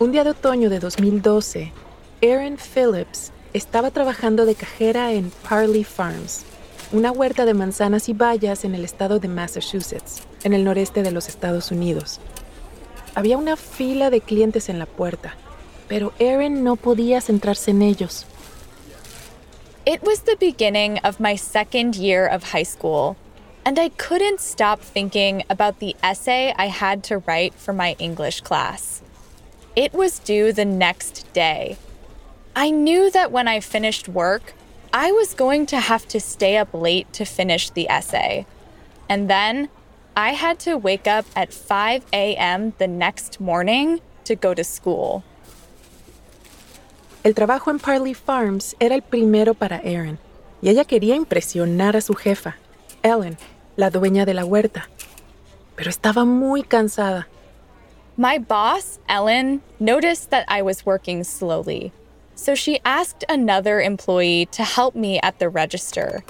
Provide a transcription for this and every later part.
Un día de otoño de 2012, Erin Phillips estaba trabajando de cajera en Parley Farms, una huerta de manzanas y bayas en el estado de Massachusetts, en el noreste de los Estados Unidos. Había una fila de clientes en la puerta, pero Erin no podía centrarse en ellos. It was the beginning of my second year of high school, and I couldn't stop thinking about the essay I had to write for my English class. It was due the next day. I knew that when I finished work, I was going to have to stay up late to finish the essay. And then I had to wake up at 5 a.m. the next morning to go to school. El trabajo en Parley Farms era el primero para Erin, y ella quería impresionar a su jefa, Ellen, la dueña de la huerta. Pero estaba muy cansada. My boss, Ellen, noticed that I was working slowly, so she asked another employee to help me at the register.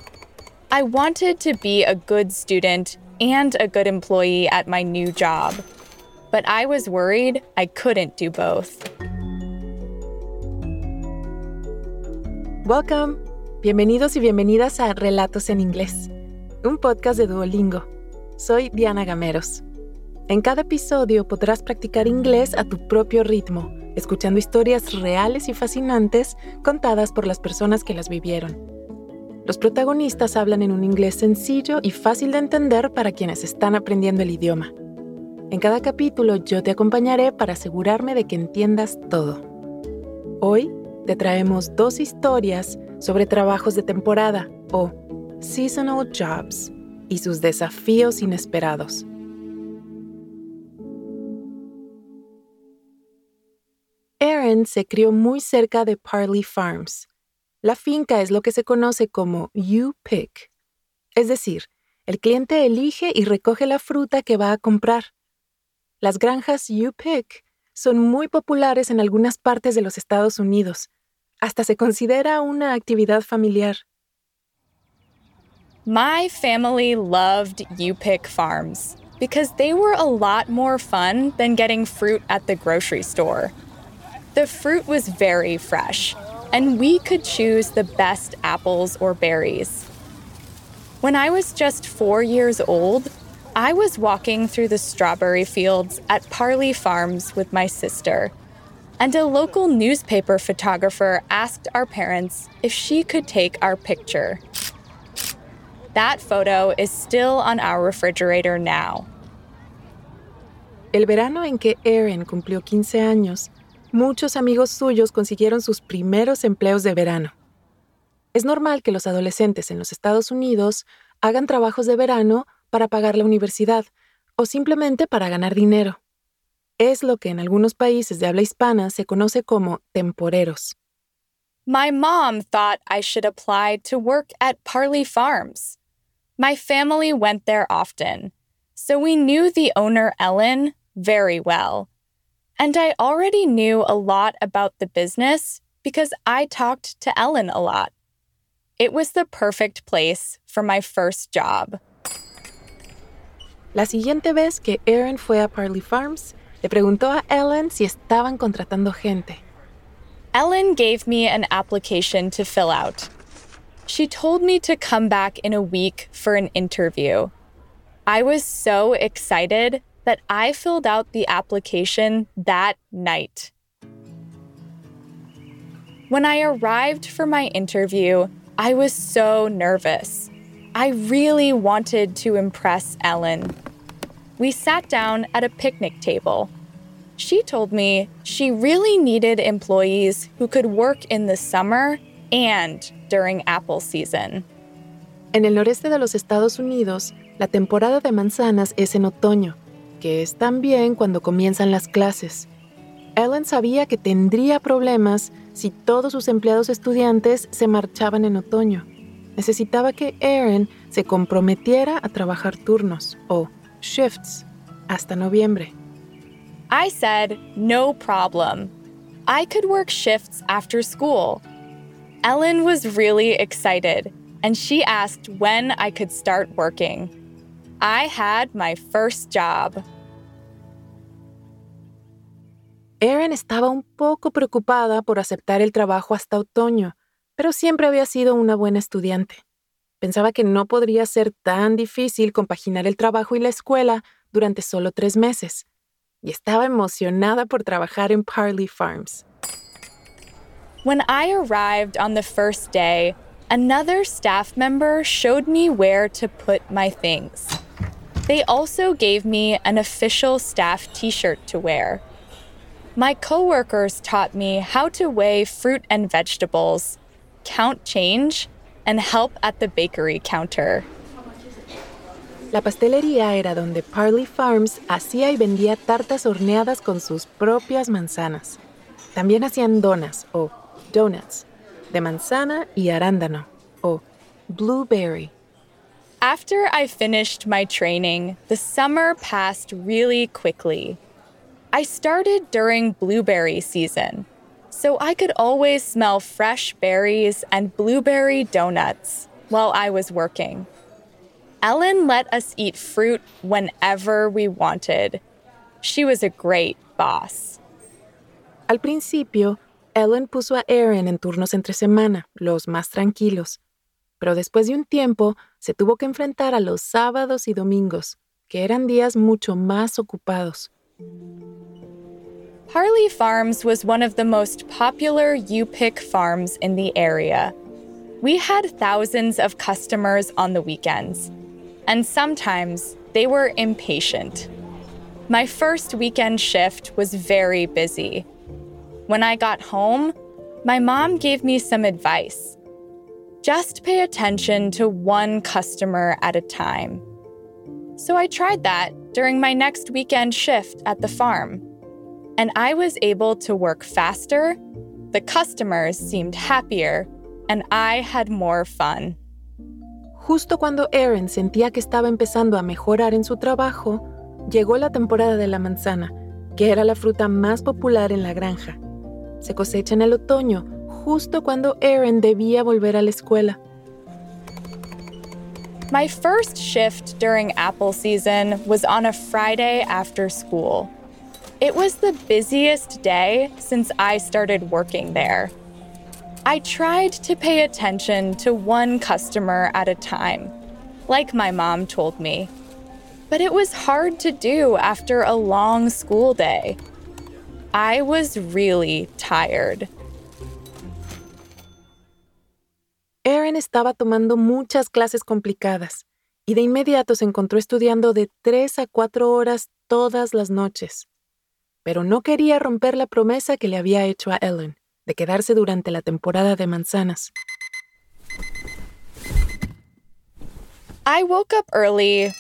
I wanted to be a good student and a good employee at my new job, but I was worried I couldn't do both. Welcome. Bienvenidos y bienvenidas a Relatos en Inglés, un podcast de Duolingo. Soy Diana Gameros. En cada episodio podrás practicar inglés a tu propio ritmo, escuchando historias reales y fascinantes contadas por las personas que las vivieron. Los protagonistas hablan en un inglés sencillo y fácil de entender para quienes están aprendiendo el idioma. En cada capítulo yo te acompañaré para asegurarme de que entiendas todo. Hoy te traemos dos historias sobre trabajos de temporada o seasonal jobs y sus desafíos inesperados. Se crió muy cerca de Parley Farms. La finca es lo que se conoce como you pick, es decir, el cliente elige y recoge la fruta que va a comprar. Las granjas you pick son muy populares en algunas partes de los Estados Unidos hasta se considera una actividad familiar. My family loved U Pick farms because they were a lot more fun than getting fruit at the grocery store. The fruit was very fresh, and we could choose the best apples or berries. When I was just four years old, I was walking through the strawberry fields at Parley Farms with my sister and a local newspaper photographer asked our parents if she could take our picture. That photo is still on our refrigerator now. El verano en que Erin cumplió 15 años, muchos amigos suyos consiguieron sus primeros empleos de verano. Es normal que los adolescentes en los Estados Unidos hagan trabajos de verano para pagar la universidad o simplemente para ganar dinero. es lo que en algunos países de habla hispana se conoce como temporeros. My mom thought I should apply to work at Parley Farms. My family went there often, so we knew the owner, Ellen, very well. And I already knew a lot about the business because I talked to Ellen a lot. It was the perfect place for my first job. La siguiente vez que Erin fue a Parley Farms, Le preguntó a Ellen si estaban contratando gente. Ellen gave me an application to fill out. She told me to come back in a week for an interview. I was so excited that I filled out the application that night. When I arrived for my interview, I was so nervous. I really wanted to impress Ellen we sat down at a picnic table. She told me she really needed employees who could work in the summer and during apple season. En el noreste de los Estados Unidos, la temporada de manzanas es en otoño, que es también cuando comienzan las clases. Ellen sabía que tendría problemas si todos sus empleados estudiantes se marchaban en otoño. Necesitaba que Erin se comprometiera a trabajar turnos o shifts hasta noviembre. I said, no problem. I could work shifts after school. Ellen was really excited, and she asked when I could start working. I had my first job. Erin estaba un poco preocupada por aceptar el trabajo hasta otoño, pero siempre había sido una buena estudiante. Pensaba que no podría ser tan difícil compaginar el trabajo y la escuela durante solo tres meses, y estaba emocionada por trabajar en Parley Farms. When I arrived on the first day, another staff member showed me where to put my things. They also gave me an official staff t shirt to wear. My coworkers taught me how to weigh fruit and vegetables, count change, and help at the bakery counter. La pastelería era donde Parley Farms hacía y vendía tartas horneadas con sus propias manzanas. También hacían donas o donuts de manzana y arándano o blueberry. After I finished my training, the summer passed really quickly. I started during blueberry season, so I could always smell fresh berries and blueberry donuts while I was working. Ellen let us eat fruit whenever we wanted. She was a great boss. Al principio, Ellen puso a Erin en turnos entre semana, los más tranquilos. Pero después de un tiempo, se tuvo que enfrentar a los sábados y domingos, que eran días mucho más ocupados. Parley Farms was one of the most popular U-Pick farms in the area. We had thousands of customers on the weekends and sometimes they were impatient. My first weekend shift was very busy. When I got home, my mom gave me some advice. Just pay attention to one customer at a time. So I tried that during my next weekend shift at the farm. And I was able to work faster, the customers seemed happier, and I had more fun. Justo cuando Erin sentía que estaba empezando a mejorar en su trabajo, llegó la temporada de la manzana, que era la fruta más popular en la granja. Se cosecha en el otoño, justo cuando Erin debía volver a la escuela. My first shift during apple season was on a Friday after school. It was the busiest day since I started working there. I tried to pay attention to one customer at a time, like my mom told me. But it was hard to do after a long school day. I was really tired. Erin estaba tomando muchas clases complicadas y de inmediato se encontró estudiando de tres a cuatro horas todas las noches. Pero no quería romper la promesa que le había hecho a Ellen. de quedarse durante la temporada de manzanas. I woke up early,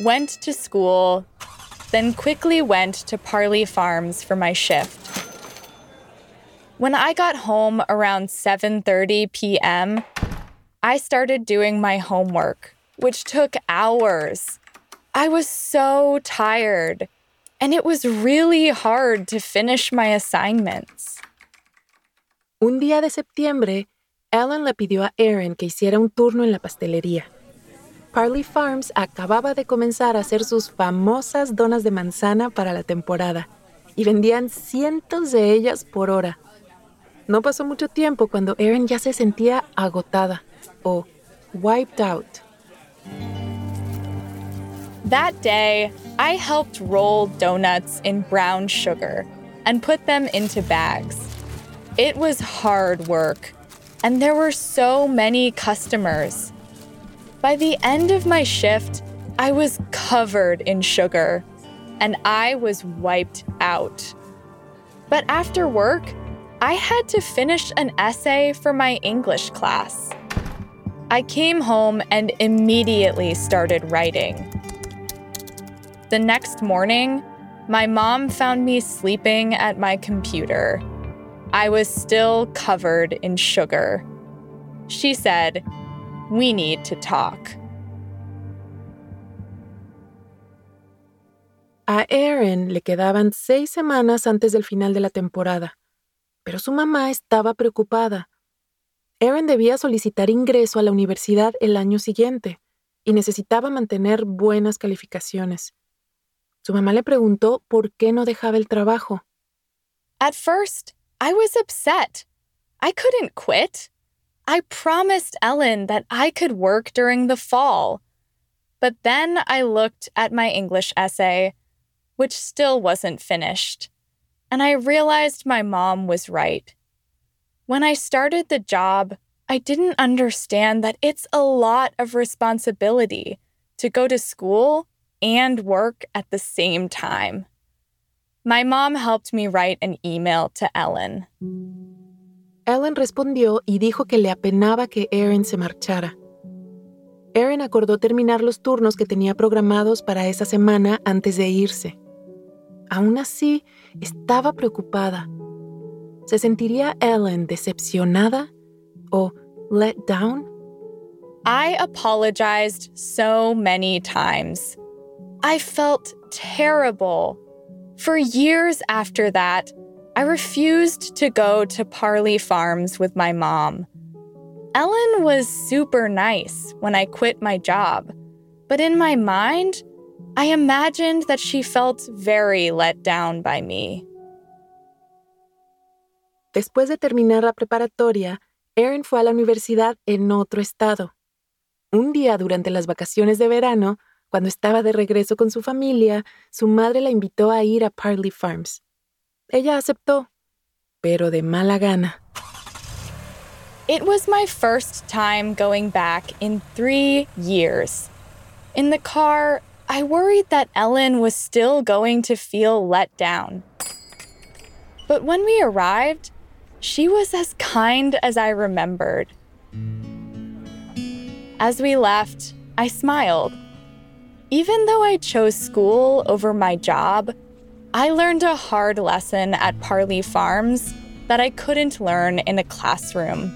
went to school, then quickly went to Parley Farms for my shift. When I got home around 7:30 p.m., I started doing my homework, which took hours. I was so tired, and it was really hard to finish my assignments. Un día de septiembre, Ellen le pidió a Erin que hiciera un turno en la pastelería. Parley Farms acababa de comenzar a hacer sus famosas donas de manzana para la temporada y vendían cientos de ellas por hora. No pasó mucho tiempo cuando Erin ya se sentía agotada o wiped out. That day, I helped roll donuts in brown sugar and put them into bags. It was hard work, and there were so many customers. By the end of my shift, I was covered in sugar, and I was wiped out. But after work, I had to finish an essay for my English class. I came home and immediately started writing. The next morning, my mom found me sleeping at my computer. I was still covered in sugar. She said, We need to talk. A Erin le quedaban seis semanas antes del final de la temporada, pero su mamá estaba preocupada. Erin debía solicitar ingreso a la universidad el año siguiente y necesitaba mantener buenas calificaciones. Su mamá le preguntó por qué no dejaba el trabajo. At first, I was upset. I couldn't quit. I promised Ellen that I could work during the fall. But then I looked at my English essay, which still wasn't finished, and I realized my mom was right. When I started the job, I didn't understand that it's a lot of responsibility to go to school and work at the same time. My mom helped me write an email to Ellen. Ellen respondió y dijo que le apenaba que Erin se marchara. Erin acordó terminar los turnos que tenía programados para esa semana antes de irse. Aún así, estaba preocupada. ¿Se sentiría Ellen decepcionada o let down? I apologized so many times. I felt terrible. For years after that, I refused to go to Parley Farms with my mom. Ellen was super nice when I quit my job, but in my mind, I imagined that she felt very let down by me. Después de terminar la preparatoria, Erin fue a la universidad en otro estado. Un día durante las vacaciones de verano, cuando estaba de regreso con su familia, su madre la invitó a ir a Parley Farms. Ella aceptó, pero de mala gana. It was my first time going back in three years. In the car, I worried that Ellen was still going to feel let down. But when we arrived, she was as kind as I remembered. As we left, I smiled. Even though I chose school over my job, I learned a hard lesson at Parley Farms that I couldn't learn in a classroom.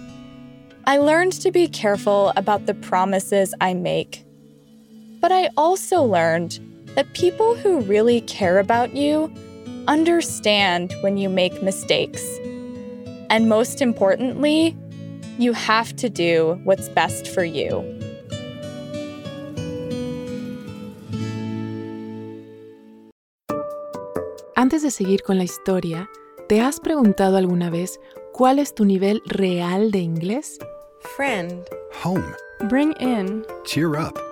I learned to be careful about the promises I make. But I also learned that people who really care about you understand when you make mistakes. And most importantly, you have to do what's best for you. Antes de seguir con la historia, ¿te has preguntado alguna vez cuál es tu nivel real de inglés? Friend. Home. Bring in. Cheer up.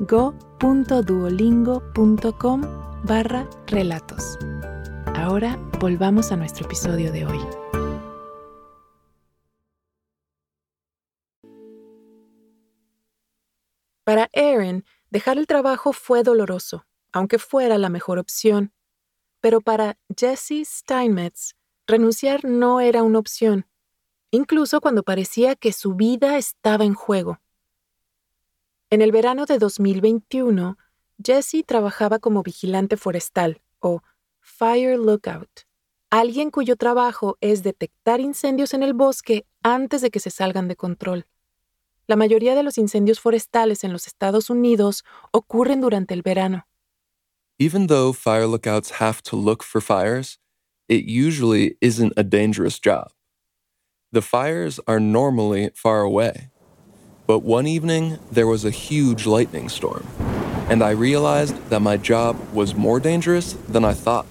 go.duolingo.com barra relatos. Ahora volvamos a nuestro episodio de hoy. Para Erin, dejar el trabajo fue doloroso, aunque fuera la mejor opción. Pero para Jesse Steinmetz, renunciar no era una opción, incluso cuando parecía que su vida estaba en juego. En el verano de 2021, Jesse trabajaba como vigilante forestal o Fire Lookout, alguien cuyo trabajo es detectar incendios en el bosque antes de que se salgan de control. La mayoría de los incendios forestales en los Estados Unidos ocurren durante el verano. Even though fire lookouts have to look for fires, it usually isn't a dangerous job. The fires are normally far away. But one evening, there was a huge lightning storm, and I realized that my job was more dangerous than I thought.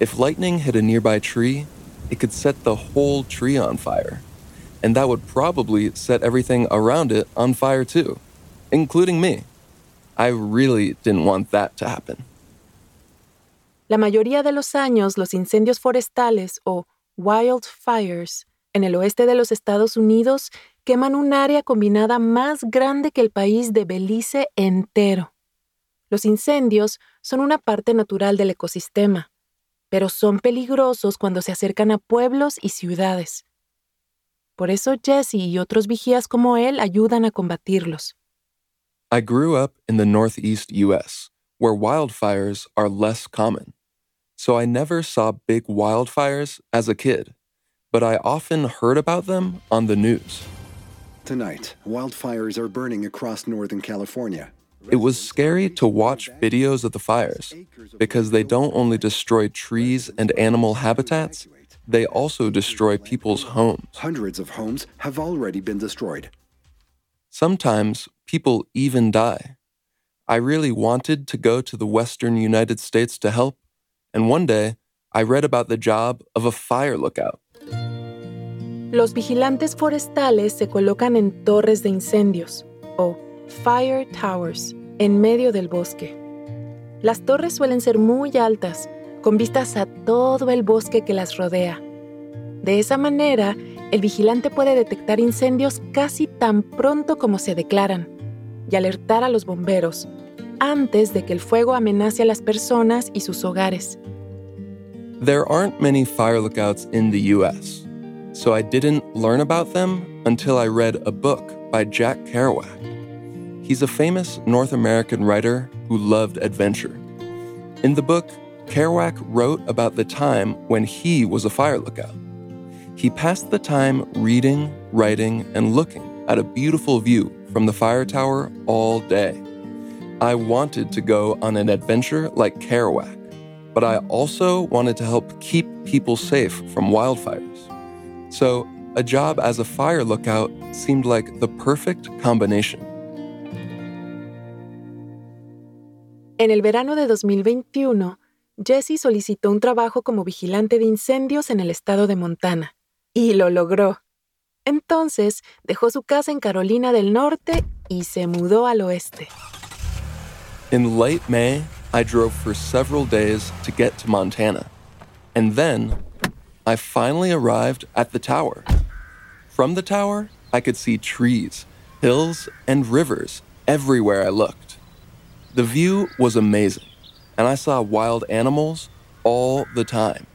If lightning hit a nearby tree, it could set the whole tree on fire, and that would probably set everything around it on fire too, including me. I really didn't want that to happen. La mayoría de los años, los incendios forestales o wildfires en el oeste de los Estados Unidos queman un área combinada más grande que el país de Belice entero. Los incendios son una parte natural del ecosistema, pero son peligrosos cuando se acercan a pueblos y ciudades. Por eso Jesse y otros vigías como él ayudan a combatirlos. I grew up in the Northeast US, where wildfires are less common. So I never saw big wildfires as a kid. but I often heard about them on the news. Tonight, wildfires are burning across Northern California. It was scary to watch videos of the fires because they don't only destroy trees and animal habitats, they also destroy people's homes. Hundreds of homes have already been destroyed. Sometimes people even die. I really wanted to go to the western United States to help, and one day I read about the job of a fire lookout. Los vigilantes forestales se colocan en torres de incendios o fire towers en medio del bosque. Las torres suelen ser muy altas, con vistas a todo el bosque que las rodea. De esa manera, el vigilante puede detectar incendios casi tan pronto como se declaran y alertar a los bomberos antes de que el fuego amenace a las personas y sus hogares. Lookouts US, so I didn't learn about them until I read a book by Jack Kerouac. He's a famous North American writer who loved adventure. In the book, Kerouac wrote about the time when he was a fire lookout. He passed the time reading, writing, and looking at a beautiful view from the fire tower all day. I wanted to go on an adventure like Kerouac, but I also wanted to help keep people safe from wildfires. So, a job as a fire lookout seemed like the perfect combination. En el verano de 2021, Jesse solicitó un trabajo como vigilante de incendios en el estado de Montana. Y lo logró. Entonces, dejó su casa en Carolina del Norte y se mudó al oeste. In late May, I drove for several days to get to Montana. And then, I finally arrived at the tower. From the tower, I could see trees, hills, and rivers everywhere I looked. The view was amazing, and I saw wild animals all the time.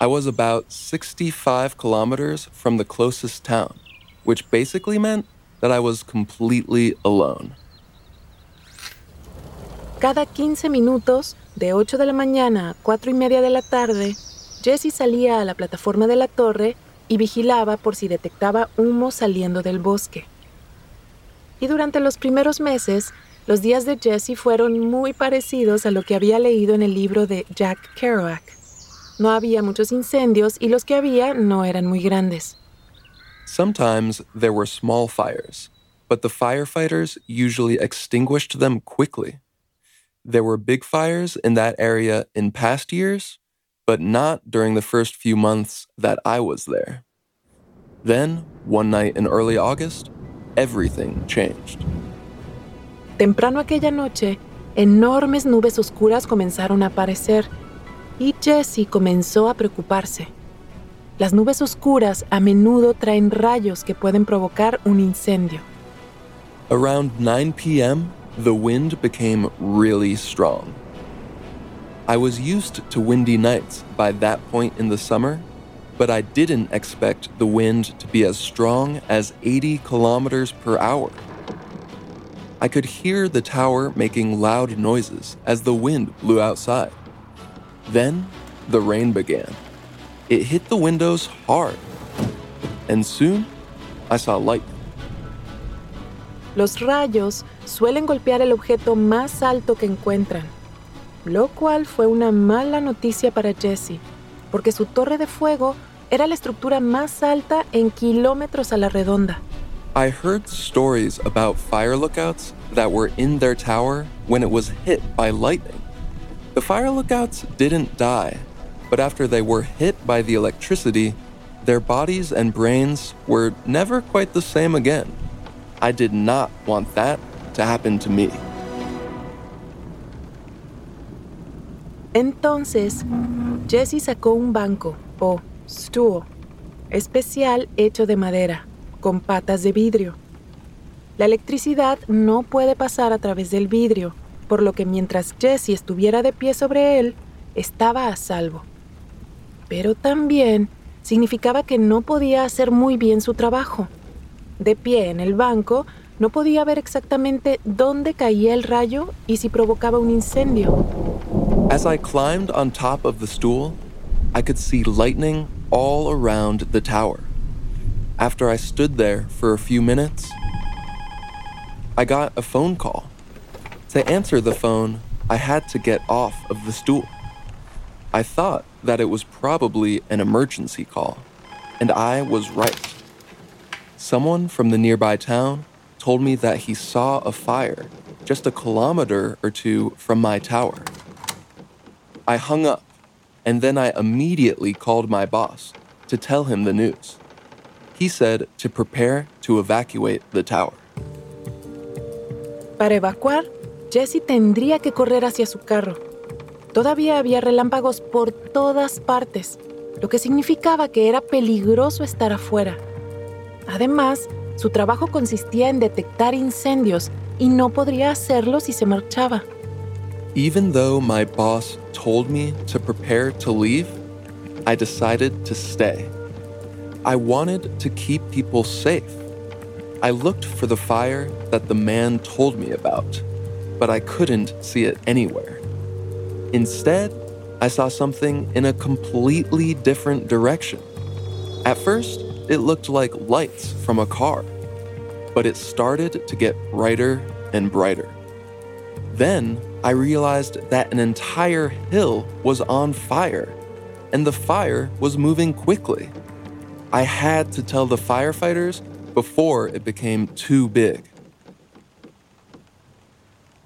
I was about 65 kilometers from the closest town, which basically meant that I was completely alone. Cada 15 minutos, de 8 de la mañana a 4 y media de la tarde, Jesse salía a la plataforma de la torre y vigilaba por si detectaba humo saliendo del bosque. Y durante los primeros meses, los días de Jesse fueron muy parecidos a lo que había leído en el libro de Jack Kerouac. No había muchos incendios y los que había no eran muy grandes. Sometimes there were small fires, but the firefighters usually extinguished them quickly. There were big fires in that area in past years, but not during the first few months that I was there. Then, one night in early August, everything changed. Temprano aquella noche, enormes nubes oscuras comenzaron a aparecer y Jesse comenzó a preocuparse. Las nubes oscuras a menudo traen rayos que pueden provocar un incendio. Around 9 p.m., the wind became really strong. I was used to windy nights by that point in the summer, but I didn't expect the wind to be as strong as 80 kilometers per hour. I could hear the tower making loud noises as the wind blew outside. Then the rain began. It hit the windows hard, and soon I saw light. Los rayos suelen golpear el objeto más alto que encuentran, lo cual fue una mala noticia para Jesse, porque su torre de fuego era la estructura más alta en kilómetros a la redonda. I heard stories about fire lookouts that were in their tower when it was hit by lightning. The fire lookouts didn't die, but after they were hit by the electricity, their bodies and brains were never quite the same again. I did not want that to happen to me. Entonces, Jesse sacó un banco, o stool, especial hecho de madera, con patas de vidrio. La electricidad no puede pasar a través del vidrio, por lo que mientras Jesse estuviera de pie sobre él, estaba a salvo. Pero también significaba que no podía hacer muy bien su trabajo. De pie en el banco, no podía ver exactamente dónde caía el rayo y si provocaba un incendio. As I climbed on top of the stool, I could see lightning all around the tower. After I stood there for a few minutes, I got a phone call. To answer the phone, I had to get off of the stool. I thought that it was probably an emergency call, and I was right. Someone from the nearby town told me that he saw a fire just a kilometer or two from my tower. I hung up, and then I immediately called my boss to tell him the news. He said to prepare to evacuate the tower. Para evacuar, Jesse tendría que correr hacia su carro. Todavía había relámpagos por todas partes, lo que significaba que era peligroso estar afuera. Además, su trabajo consistía en detectar incendios y no podría hacerlo si se marchaba. Even though my boss told me to prepare to leave, I decided to stay. I wanted to keep people safe. I looked for the fire that the man told me about, but I couldn't see it anywhere. Instead, I saw something in a completely different direction. At first, it looked like lights from a car but it started to get brighter and brighter. Then I realized that an entire hill was on fire, and the fire was moving quickly. I had to tell the firefighters before it became too big.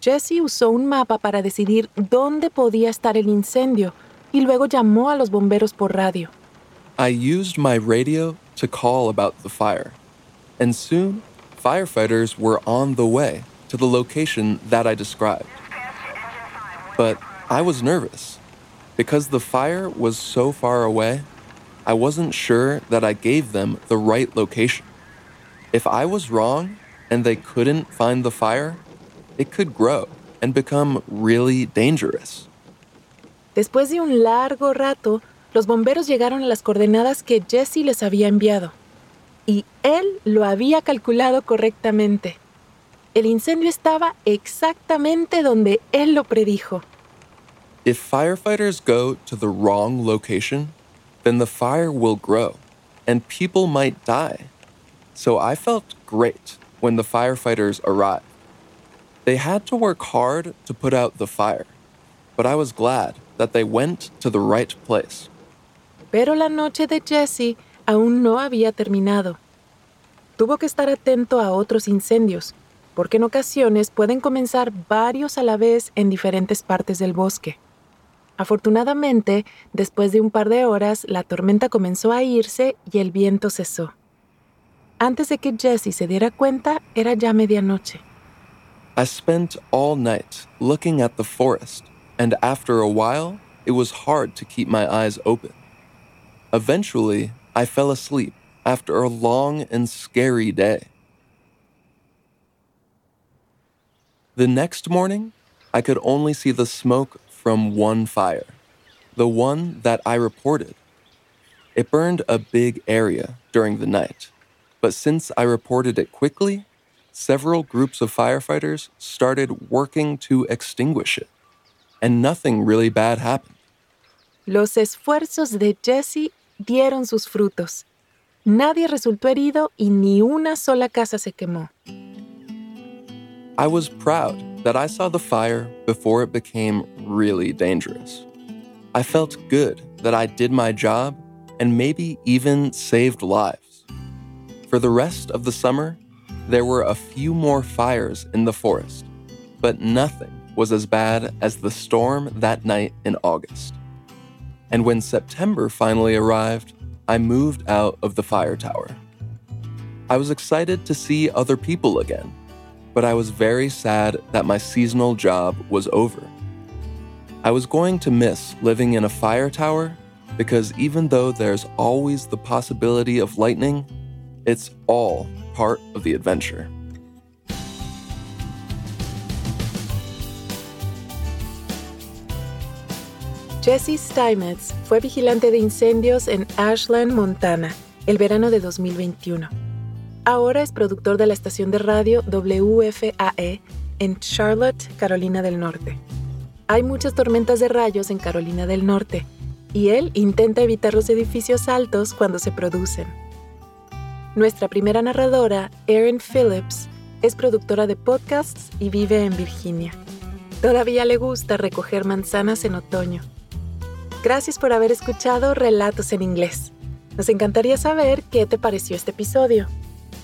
Jesse usó un mapa para decidir dónde podía estar el incendio y luego llamó a los bomberos por radio. I used my radio to call about the fire, and soon firefighters were on the way to the location that I described. But I was nervous. Because the fire was so far away, I wasn't sure that I gave them the right location. If I was wrong and they couldn't find the fire, it could grow and become really dangerous. Después de un largo rato, los bomberos llegaron a las coordenadas que Jesse les había enviado. y él lo había calculado correctamente. El incendio estaba exactamente donde él lo predijo. If firefighters go to the wrong location, then the fire will grow and people might die. So I felt great when the firefighters arrived. They had to work hard to put out the fire, but I was glad that they went to the right place. Pero la noche de Jesse aún no había terminado. Tuvo que estar atento a otros incendios, porque en ocasiones pueden comenzar varios a la vez en diferentes partes del bosque. Afortunadamente, después de un par de horas, la tormenta comenzó a irse y el viento cesó. Antes de que Jesse se diera cuenta, era ya medianoche. I spent all night looking at the forest, and after a while, it was hard to keep my eyes open. Eventually, I fell asleep after a long and scary day. The next morning, I could only see the smoke from one fire, the one that I reported. It burned a big area during the night, but since I reported it quickly, several groups of firefighters started working to extinguish it, and nothing really bad happened. Los esfuerzos de Jesse dieron sus frutos. Nadie resultó herido y ni una sola casa se quemó. I was proud that I saw the fire before it became really dangerous. I felt good that I did my job and maybe even saved lives. For the rest of the summer, there were a few more fires in the forest, but nothing was as bad as the storm that night in August. And when September finally arrived, I moved out of the fire tower. I was excited to see other people again, but I was very sad that my seasonal job was over. I was going to miss living in a fire tower because even though there's always the possibility of lightning, it's all part of the adventure. Jesse Steinmetz fue vigilante de incendios en Ashland, Montana, el verano de 2021. Ahora es productor de la estación de radio WFAE en Charlotte, Carolina del Norte. Hay muchas tormentas de rayos en Carolina del Norte, y él intenta evitar los edificios altos cuando se producen. Nuestra primera narradora, Erin Phillips, es productora de podcasts y vive en Virginia. Todavía le gusta recoger manzanas en otoño. Gracias por haber escuchado Relatos en Inglés. Nos encantaría saber qué te pareció este episodio.